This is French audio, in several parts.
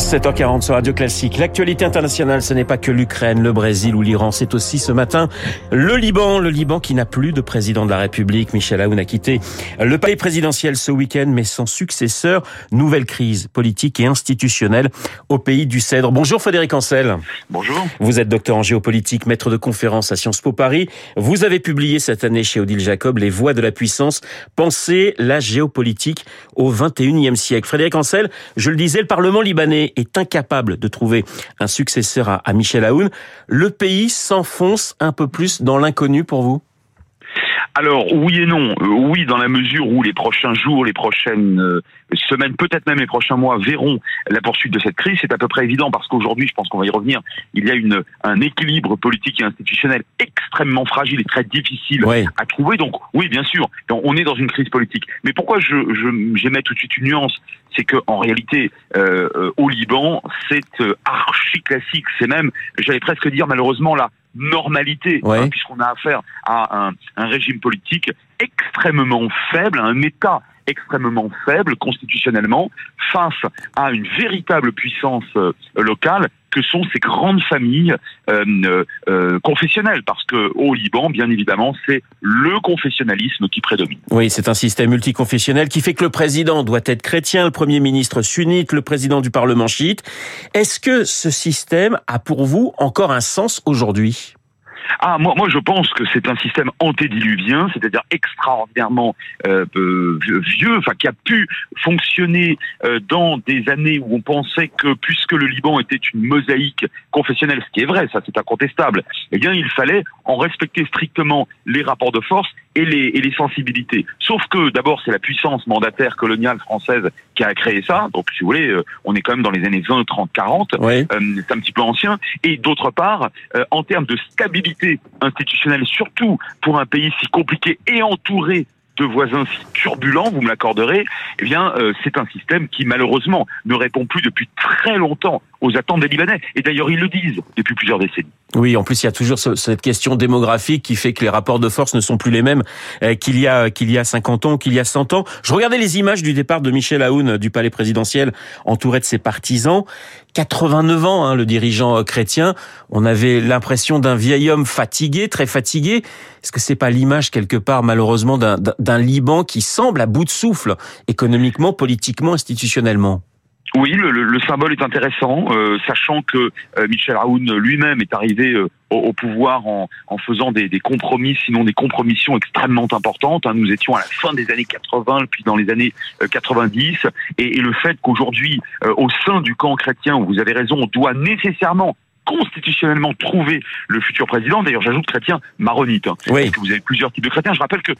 7h40 sur Radio Classique. L'actualité internationale, ce n'est pas que l'Ukraine, le Brésil ou l'Iran, c'est aussi ce matin le Liban. Le Liban qui n'a plus de président de la République. Michel Aoun a quitté le palais présidentiel ce week-end, mais sans successeur. Nouvelle crise politique et institutionnelle au pays du Cèdre. Bonjour Frédéric Ancel. Bonjour. Vous êtes docteur en géopolitique, maître de conférence à Sciences Po Paris. Vous avez publié cette année chez Odile Jacob Les voies de la puissance. Pensez la géopolitique au 21e siècle. Frédéric Ancel, je le disais, le Parlement libanais est incapable de trouver un successeur à, Michel Aoun, le pays s'enfonce un peu plus dans l'inconnu pour vous? Alors oui et non. Euh, oui, dans la mesure où les prochains jours, les prochaines euh, semaines, peut-être même les prochains mois verront la poursuite de cette crise. C'est à peu près évident parce qu'aujourd'hui, je pense qu'on va y revenir, il y a une, un équilibre politique et institutionnel extrêmement fragile et très difficile à trouver. Donc oui, bien sûr, on est dans une crise politique. Mais pourquoi je, je j'émets tout de suite une nuance c'est que en réalité, euh, au Liban, c'est archi classique. C'est même, j'allais presque dire malheureusement la normalité, hein, puisqu'on a affaire à un, un, régime politique extrêmement faible, un État extrêmement faible constitutionnellement, face à une véritable puissance euh, locale que sont ces grandes familles euh, euh, confessionnelles, parce que au Liban, bien évidemment, c'est le confessionnalisme qui prédomine. Oui, c'est un système multiconfessionnel qui fait que le président doit être chrétien, le premier ministre sunnite, le président du Parlement chiite. Est-ce que ce système a pour vous encore un sens aujourd'hui? Ah, moi, moi, je pense que c'est un système antédiluvien, c'est-à-dire extraordinairement euh, vieux, enfin qui a pu fonctionner euh, dans des années où on pensait que puisque le Liban était une mosaïque confessionnelle, ce qui est vrai, ça c'est incontestable, eh bien il fallait en respecter strictement les rapports de force et les, et les sensibilités. Sauf que d'abord c'est la puissance mandataire coloniale française qui a créé ça, donc si vous voulez, euh, on est quand même dans les années 20, 30, 40, c'est un petit peu ancien, et d'autre part, en termes de stabilité institutionnelle, surtout pour un pays si compliqué et entouré de voisins si turbulents, vous me l'accorderez, eh bien, euh, c'est un système qui malheureusement ne répond plus depuis très longtemps aux attentes des Libanais. Et d'ailleurs, ils le disent depuis plusieurs décennies. Oui, en plus, il y a toujours cette question démographique qui fait que les rapports de force ne sont plus les mêmes euh, qu'il y a qu'il y a 50 ans, qu'il y a 100 ans. Je regardais les images du départ de Michel Aoun du palais présidentiel, entouré de ses partisans. 89 ans, hein, le dirigeant euh, chrétien. On avait l'impression d'un vieil homme fatigué, très fatigué. Est-ce que c'est pas l'image quelque part, malheureusement, d'un Liban qui semble à bout de souffle, économiquement, politiquement, institutionnellement? Oui, le, le, symbole est intéressant, euh, sachant que euh, Michel Raoun lui-même est arrivé euh, au, pouvoir en, faisant des, compromis, sinon des compromissions extrêmement importantes. Hein. Nous étions à la fin des années 80, puis dans les années 90, et, et le fait qu'aujourd'hui, au sein du camp chrétien, vous avez raison, on doit nécessairement constitutionnellement trouver le futur président. D'ailleurs, j'ajoute chrétien maronite. Hein, oui. Parce que vous avez plusieurs types de chrétiens. Je rappelle qu'il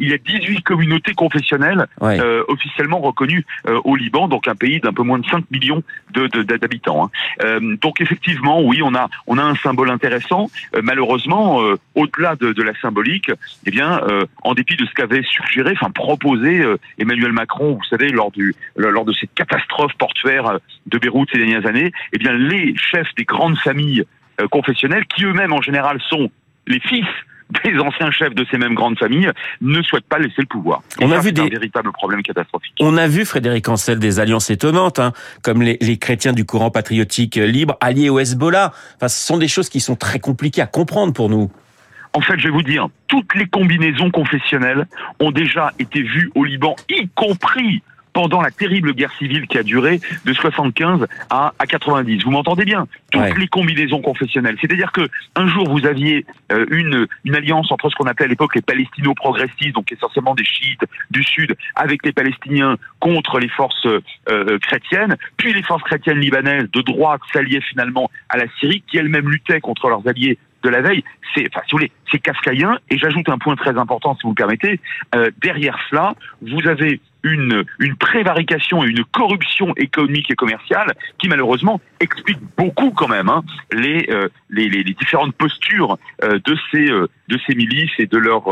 y, a 18 communautés confessionnelles euh, officiellement reconnues euh, au Liban, donc un pays d'un peu moins de 5 millions d'habitants. Hein. Euh, donc effectivement, oui, on a on a un symbole intéressant. malheureusement, au-delà de, de, la symbolique, eh bien, en dépit de ce qu'avait suggéré, enfin proposé Emmanuel Macron, vous savez, lors du lors de cette catastrophe portuaire de Beyrouth ces dernières années, eh bien, les chefs des grandes familles euh, confessionnelles, qui eux-mêmes en général sont les fils des anciens chefs de ces mêmes grandes familles ne souhaitent pas laisser le pouvoir. on a vu des problèmes catastrophiques. On a vu Frédéric Ancel des alliances étonnantes, hein, comme les, les, chrétiens du courant patriotique libre alliés au Hezbollah. Enfin, ce sont des choses qui sont très compliquées à comprendre pour nous. En fait, je vais vous dire, toutes les combinaisons confessionnelles ont déjà été vues au Liban, y compris pendant la terrible guerre civile qui a duré de 75 à, à 90. Vous m'entendez bien? Toutes les combinaisons confessionnelles. C'est-à-dire que un jour vous aviez euh, une, une alliance entre ce qu'on appelait à l'époque les palestino-progressistes, donc essentiellement des chiites du sud, avec les Palestiniens contre les forces euh, euh, chrétiennes, puis les forces chrétiennes libanaises de droite s'alliaient finalement à la Syrie, qui elles-mêmes luttaient contre leurs alliés de la veille, c'est, enfin, si vous voulez, c'est kafkaïen. Et j'ajoute un point très important, si vous me permettez. Euh, derrière cela, vous avez une, une prévarication et une corruption économique et commerciale qui malheureusement explique beaucoup quand même hein, les, euh, les, les, différentes postures euh, de ces de ces milices et de leur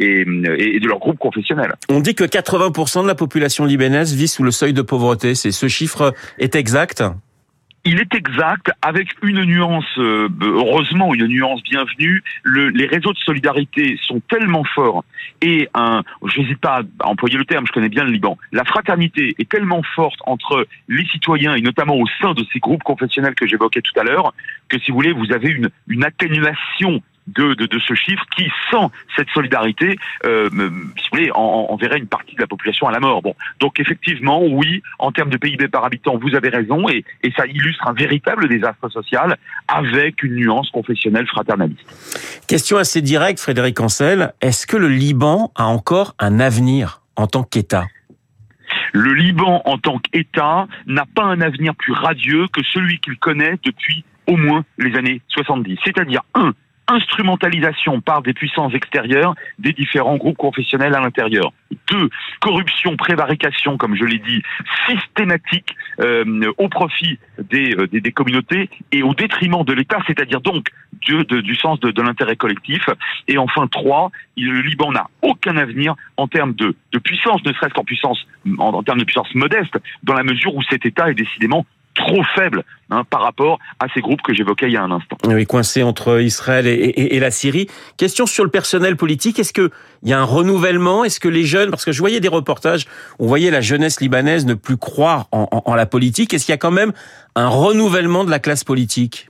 et, et, de leurs groupes confessionnels. On dit que 80% de la population libanaise vit sous le seuil de pauvreté. C'est ce chiffre est exact il est exact, avec une nuance, euh, heureusement une nuance bienvenue, le, les réseaux de solidarité sont tellement forts et un, je n'hésite pas à employer le terme, je connais bien le Liban, la fraternité est tellement forte entre les citoyens et notamment au sein de ces groupes confessionnels que j'évoquais tout à l'heure, que si vous voulez, vous avez une atténuation de, de, de, ce chiffre qui, sans cette solidarité, euh, si vous voulez, enverrait une partie de la population à la mort. Bon, donc effectivement, oui, en termes de PIB par habitant, vous avez raison, et, et ça illustre un véritable désastre social avec une nuance confessionnelle fraternaliste. Question assez directe, Frédéric Ancel. Est-ce que le Liban a encore un avenir en tant qu'État? Le Liban, en tant qu'État, n'a pas un avenir plus radieux que celui qu'il connaît depuis au moins les années 70. C'est-à-dire, un, instrumentalisation par des puissances extérieures des différents groupes confessionnels à l'intérieur. Deux, corruption, prévarication, comme je l'ai dit, systématique euh, au profit des, euh, des, des, communautés et au détriment de l'État, c'est-à-dire donc du, sens de, de l'intérêt collectif. Et enfin, trois, le Liban n'a aucun avenir en termes de, de puissance, ne serait-ce qu'en puissance, en termes de puissance modeste, dans la mesure où cet État est décidément trop faible hein, par rapport à ces groupes que j'évoquais il y a un instant. Oui, coincé entre Israël et, et, et, la Syrie. Question sur le personnel politique. Est-ce qu'il y a un renouvellement? Est-ce que les jeunes, parce que je voyais des reportages, on voyait la jeunesse libanaise ne plus croire en, en, en la politique. Est-ce qu'il y a quand même un renouvellement de la classe politique?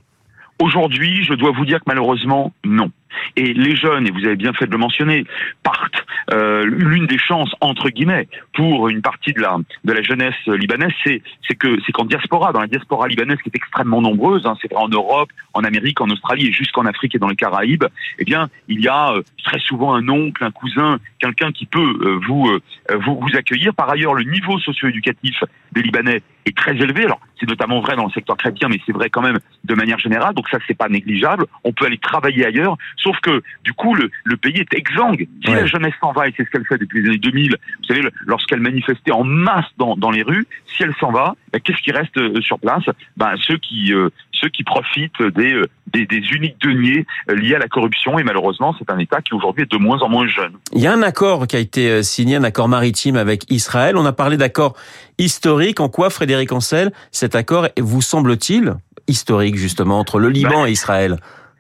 Aujourd'hui, je dois vous dire que malheureusement, non. Et les jeunes, et vous avez bien fait de le mentionner, partent. Euh, L'une des chances entre guillemets pour une partie de la de la jeunesse libanaise, c'est que c'est qu'en diaspora, dans la diaspora libanaise qui est extrêmement nombreuse, hein, c'est en Europe, en Amérique, en Australie et jusqu'en Afrique et dans les Caraïbes, eh bien il y a euh, très souvent un oncle, un cousin, quelqu'un qui peut euh, vous, euh, vous vous accueillir. Par ailleurs, le niveau socio-éducatif des Libanais est très élevé. Alors c'est notamment vrai dans le secteur chrétien, mais c'est vrai quand même de manière générale. Donc ça c'est pas négligeable. On peut aller travailler ailleurs. Sauf que du coup, le, le pays est exsangue. Si ouais. la jeunesse s'en va, et c'est ce qu'elle fait depuis les années 2000, vous savez, lorsqu'elle manifestait en masse dans, dans les rues, si elle s'en va, ben, qu'est-ce qui reste euh, sur place? Ben, Ceux qui euh, ceux qui profitent des, euh, des, des uniques deniers liés à la corruption. Et malheureusement, c'est un État qui aujourd'hui est de moins en moins jeune. Il y a un accord qui a été signé, un accord maritime avec Israël. On a parlé d'accord historique. En quoi, Frédéric Ancel, cet accord vous semble-t-il historique justement entre le Liban ben, et Israël?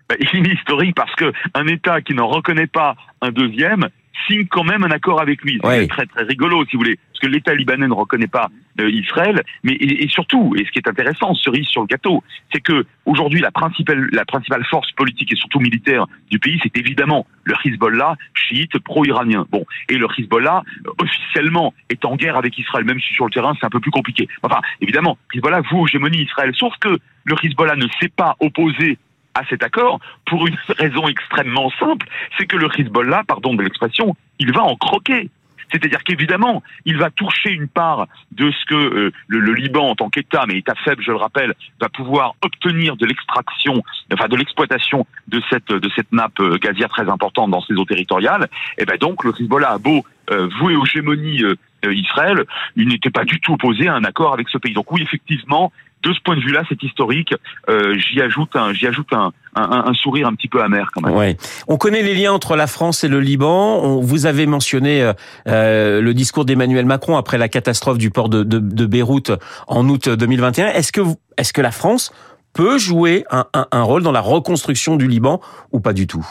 bah, il est historique parce que un État qui n'en reconnaît pas un deuxième signe quand même un accord avec lui. C'est très très rigolo, si vous voulez, parce que l'État libanais ne reconnaît pas euh, Israël, mais et, et, surtout, et ce qui est intéressant, cerise sur le gâteau, c'est que aujourd'hui la principale la principale force politique et surtout militaire du pays, c'est évidemment le Hezbollah, chiite pro-iranien. Bon, et le Hezbollah euh, officiellement est en guerre avec Israël, même si sur le terrain c'est un peu plus compliqué. Enfin, évidemment, Hezbollah vous hégémonie Israël, sauf que le Hezbollah ne s'est pas opposé à cet accord pour une raison extrêmement simple, c'est que le Hezbollah, pardon de l'expression, il va en croquer. C'est-à-dire qu'évidemment, il va toucher une part de ce que euh, le, le, Liban, en tant qu'État, mais État faible, je le rappelle, va pouvoir obtenir de l'extraction, enfin de l'exploitation de cette de cette nappe euh, gazière très importante dans ses eaux territoriales. Et ben donc le Hezbollah a beau euh, vouer aux gémonies Israël, il n'était pas du tout opposé à un accord avec ce pays. Donc oui, effectivement, de ce point de vue-là, c'est historique. Euh, j'y ajoute un, j'y ajoute un, un, sourire un petit peu amer quand même. Ouais. On connaît les liens entre la France et le Liban. Vous avez mentionné euh, euh, le discours d'Emmanuel Macron après la catastrophe du port de, de, Beyrouth en août 2021. Est-ce que est-ce que la France peut jouer un, un rôle dans la reconstruction du Liban ou pas du tout?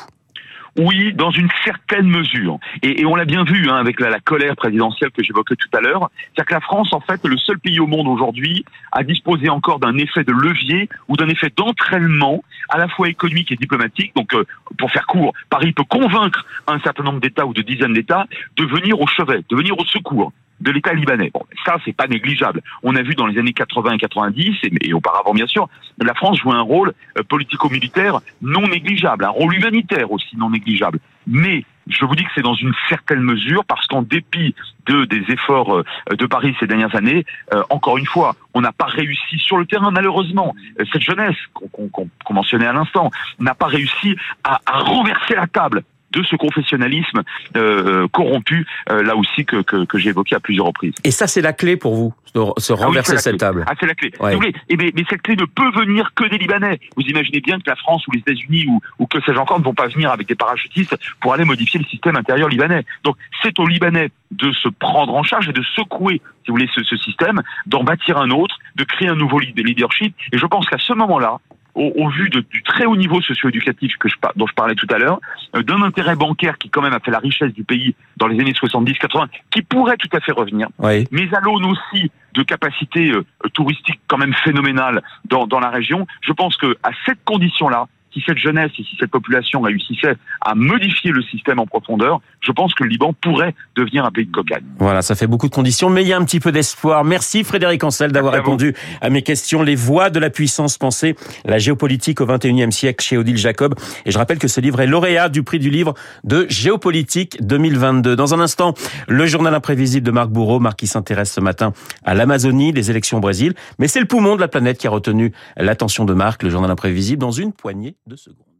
Oui, dans une certaine mesure. Et, on l'a bien vu hein, avec la, la, colère présidentielle que j'évoquais tout à l'heure. C'est-à-dire que la France, en fait, est le seul pays au monde aujourd'hui à disposer encore d'un effet de levier ou d'un effet d'entraînement à la fois économique et diplomatique. Donc, euh, pour faire court, Paris peut convaincre un certain nombre d'États ou de dizaines d'États de venir au chevet, de venir au secours de l'État libanais. Bon, ça, c'est pas négligeable. On a vu dans les années 80 et 90, et, et auparavant bien sûr, la France jouait un rôle euh, politico-militaire non négligeable, un rôle humanitaire aussi non négligeable. Mais je vous dis que c'est dans une certaine mesure parce qu'en dépit de des efforts euh, de Paris ces dernières années, euh, encore une fois, on n'a pas réussi sur le terrain malheureusement. Cette jeunesse qu'on qu qu mentionnait à l'instant n'a pas réussi à, à renverser la table de ce confessionnalisme euh, corrompu, euh, là aussi que, que, que j'ai évoqué à plusieurs reprises. Et ça, c'est la clé pour vous, de se Ah oui, renverser la cette table? Ah, c'est la clé. Ouais. Si vous voulez, eh mais cette clé ne peut venir que des Libanais. Vous imaginez bien que la France ou les États-Unis ou, ou que sais-je encore ne vont pas venir avec des parachutistes pour aller modifier le système intérieur libanais. Donc, c'est aux Libanais de se prendre en charge et de secouer, si vous voulez, ce, ce système, d'en bâtir un autre, de créer un nouveau lead- leadership. Et je pense qu'à ce moment-là, au, au vu de- du très haut niveau socio-éducatif que je, dont je parlais tout à l'heure, euh, d'un intérêt bancaire qui quand même a fait la richesse du pays dans les années 70-80, qui pourrait tout à fait revenir, Oui. mais à l'aune aussi de capacités euh, touristiques quand même phénoménales dans, dans la région, je pense que à cette condition-là, si cette jeunesse et si cette population réussissait à modifier le système en profondeur, je pense que le Liban pourrait devenir un pays de cocagne. Voilà, ça fait beaucoup de conditions, mais il y a un petit peu d'espoir. Merci Frédéric Ancel d'avoir répondu à mes questions. Les voies de la puissance pensée, la géopolitique au 21e siècle chez Odile Jacob. Et je rappelle que ce livre est lauréat du prix du livre de géopolitique 2022. Dans un instant, le journal imprévisible de Marc Bourreau. Marc qui s'intéresse ce matin à l'Amazonie, des élections au Brésil. Mais c'est le poumon de la planète qui a retenu l'attention de Marc, le journal imprévisible, dans une poignée de secondes.